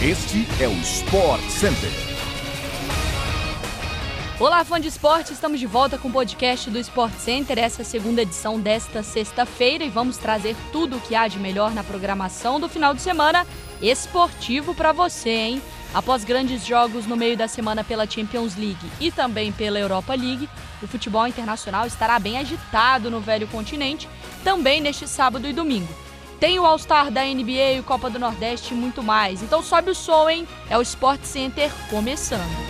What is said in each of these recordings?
Este é o Sport Center. Olá, fã de esporte, estamos de volta com o podcast do Sport Center, essa é a segunda edição desta sexta-feira e vamos trazer tudo o que há de melhor na programação do final de semana esportivo para você, hein? Após grandes jogos no meio da semana pela Champions League e também pela Europa League, o futebol internacional estará bem agitado no velho continente, também neste sábado e domingo. Tem o All-Star da NBA, o Copa do Nordeste e muito mais. Então sobe o som, hein? É o Sport Center começando.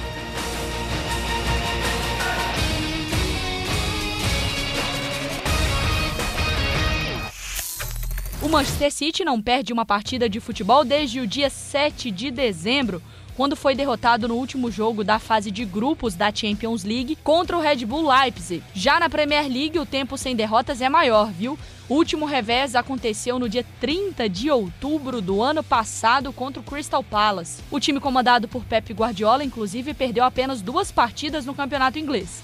O Manchester City não perde uma partida de futebol desde o dia 7 de dezembro, quando foi derrotado no último jogo da fase de grupos da Champions League contra o Red Bull Leipzig. Já na Premier League, o tempo sem derrotas é maior, viu? O último revés aconteceu no dia 30 de outubro do ano passado contra o Crystal Palace. O time comandado por Pep Guardiola, inclusive, perdeu apenas duas partidas no campeonato inglês.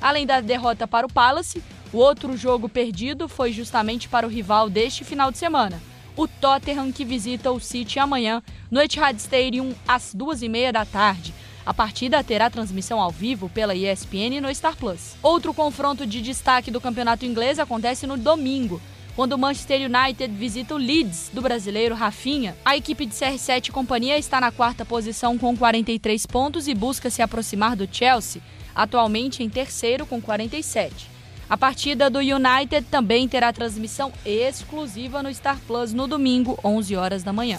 Além da derrota para o Palace, o outro jogo perdido foi justamente para o rival deste final de semana, o Tottenham, que visita o City amanhã no Etihad Stadium às duas e meia da tarde. A partida terá transmissão ao vivo pela ESPN no Star Plus. Outro confronto de destaque do campeonato inglês acontece no domingo, quando o Manchester United visita o Leeds do brasileiro Rafinha. A equipe de CR7 e companhia está na quarta posição com 43 pontos e busca se aproximar do Chelsea, atualmente em terceiro com 47. A partida do United também terá transmissão exclusiva no Star Plus no domingo, 11 horas da manhã.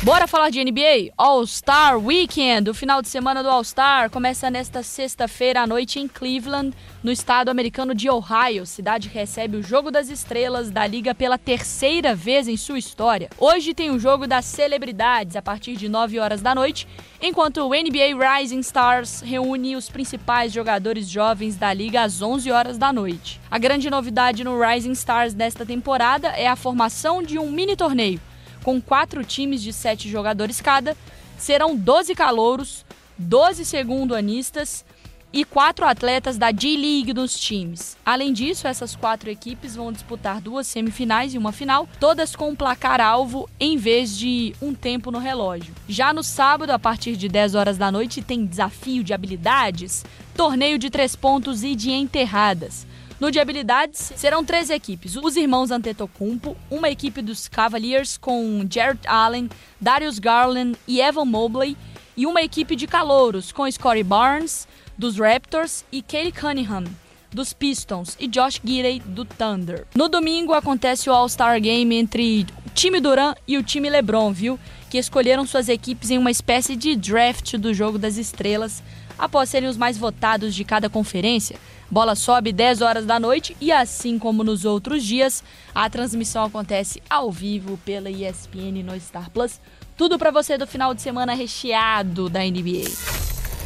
Bora falar de NBA? All-Star Weekend. O final de semana do All-Star começa nesta sexta-feira à noite em Cleveland, no estado americano de Ohio. Cidade recebe o Jogo das Estrelas da liga pela terceira vez em sua história. Hoje tem o Jogo das Celebridades a partir de 9 horas da noite, enquanto o NBA Rising Stars reúne os principais jogadores jovens da liga às 11 horas da noite. A grande novidade no Rising Stars desta temporada é a formação de um mini torneio com quatro times de sete jogadores cada, serão 12 calouros, 12 segundo-anistas e quatro atletas da G-League nos times. Além disso, essas quatro equipes vão disputar duas semifinais e uma final, todas com um placar-alvo em vez de um tempo no relógio. Já no sábado, a partir de 10 horas da noite, tem desafio de habilidades, torneio de três pontos e de enterradas. No de habilidades, serão três equipes. Os irmãos Antetokounmpo, uma equipe dos Cavaliers com Jared Allen, Darius Garland e Evan Mobley, e uma equipe de calouros com Scottie Barnes, dos Raptors, e Kate Cunningham, dos Pistons, e Josh Giddey, do Thunder. No domingo acontece o All-Star Game entre o time Duran e o time LeBron, viu? Que escolheram suas equipes em uma espécie de draft do Jogo das Estrelas, após serem os mais votados de cada conferência. Bola sobe 10 horas da noite e, assim como nos outros dias, a transmissão acontece ao vivo pela ESPN no Star Plus. Tudo para você do final de semana recheado da NBA.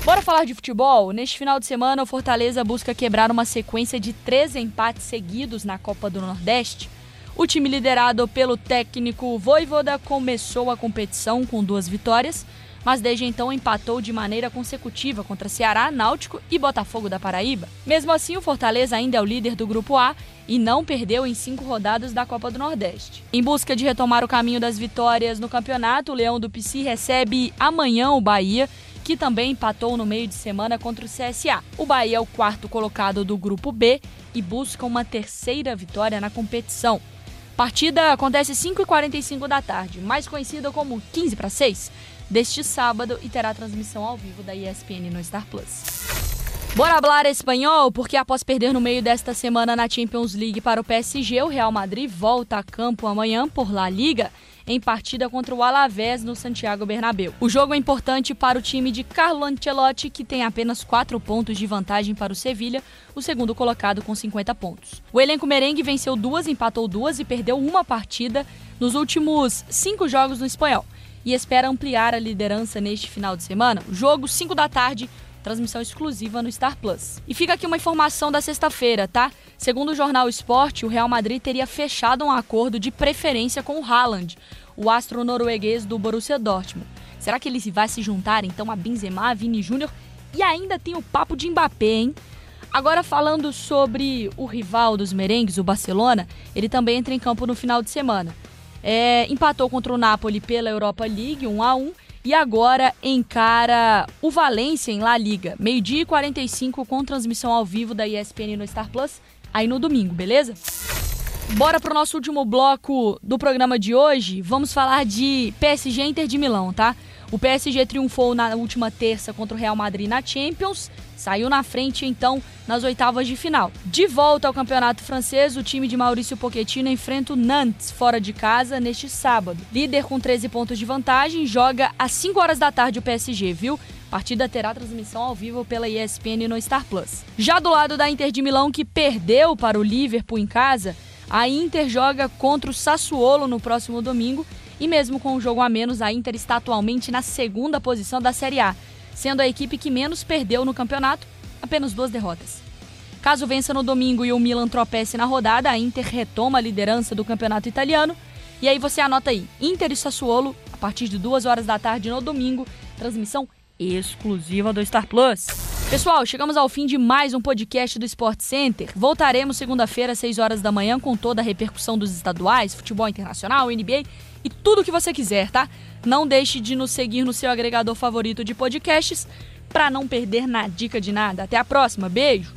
Bora falar de futebol? Neste final de semana, o Fortaleza busca quebrar uma sequência de três empates seguidos na Copa do Nordeste. O time liderado pelo técnico Voivoda começou a competição com duas vitórias, mas desde então empatou de maneira consecutiva contra Ceará, Náutico e Botafogo da Paraíba. Mesmo assim, o Fortaleza ainda é o líder do Grupo A e não perdeu em cinco rodadas da Copa do Nordeste. Em busca de retomar o caminho das vitórias no campeonato, o Leão do Pici recebe amanhã o Bahia, que também empatou no meio de semana contra o CSA. O Bahia é o quarto colocado do Grupo B e busca uma terceira vitória na competição. Partida acontece às 5h45 da tarde, mais conhecida como 15 para 6 deste sábado e terá transmissão ao vivo da ESPN no Star Plus. Bora falar espanhol, porque após perder no meio desta semana na Champions League para o PSG, o Real Madrid volta a campo amanhã por La Liga em partida contra o Alavés no Santiago Bernabéu. O jogo é importante para o time de Carlo Ancelotti, que tem apenas 4 pontos de vantagem para o Sevilha, o segundo colocado com 50 pontos. O elenco merengue venceu duas, empatou duas e perdeu uma partida nos últimos cinco jogos no espanhol e espera ampliar a liderança neste final de semana. Jogo 5 da tarde, transmissão exclusiva no Star Plus. E fica aqui uma informação da sexta-feira, tá? Segundo o jornal Esporte, o Real Madrid teria fechado um acordo de preferência com o Haaland, o astro norueguês do Borussia Dortmund. Será que ele vai se juntar então a Benzema, Vini Júnior e ainda tem o papo de Mbappé, hein? Agora falando sobre o rival dos merengues, o Barcelona, ele também entra em campo no final de semana. É, empatou contra o Napoli pela Europa League 1 a 1 e agora encara o Valência em La Liga, meio-dia e 45 com transmissão ao vivo da ESPN no Star Plus, aí no domingo, beleza? Bora pro nosso último bloco do programa de hoje. Vamos falar de PSG Inter de Milão, tá? O PSG triunfou na última terça contra o Real Madrid na Champions, saiu na frente então nas oitavas de final. De volta ao campeonato francês, o time de Maurício Pochettino enfrenta o Nantes fora de casa neste sábado. Líder com 13 pontos de vantagem, joga às 5 horas da tarde o PSG, viu? A partida terá transmissão ao vivo pela ESPN no Star Plus. Já do lado da Inter de Milão, que perdeu para o Liverpool em casa, a Inter joga contra o Sassuolo no próximo domingo e mesmo com um jogo a menos, a Inter está atualmente na segunda posição da Série A, sendo a equipe que menos perdeu no campeonato, apenas duas derrotas. Caso vença no domingo e o Milan tropece na rodada, a Inter retoma a liderança do campeonato italiano. E aí você anota aí, Inter e Sassuolo, a partir de duas horas da tarde no domingo, transmissão exclusiva do Star Plus. Pessoal, chegamos ao fim de mais um podcast do Sport Center. Voltaremos segunda-feira às 6 horas da manhã com toda a repercussão dos estaduais, futebol internacional, NBA e tudo o que você quiser, tá? Não deixe de nos seguir no seu agregador favorito de podcasts para não perder na dica de nada. Até a próxima, beijo.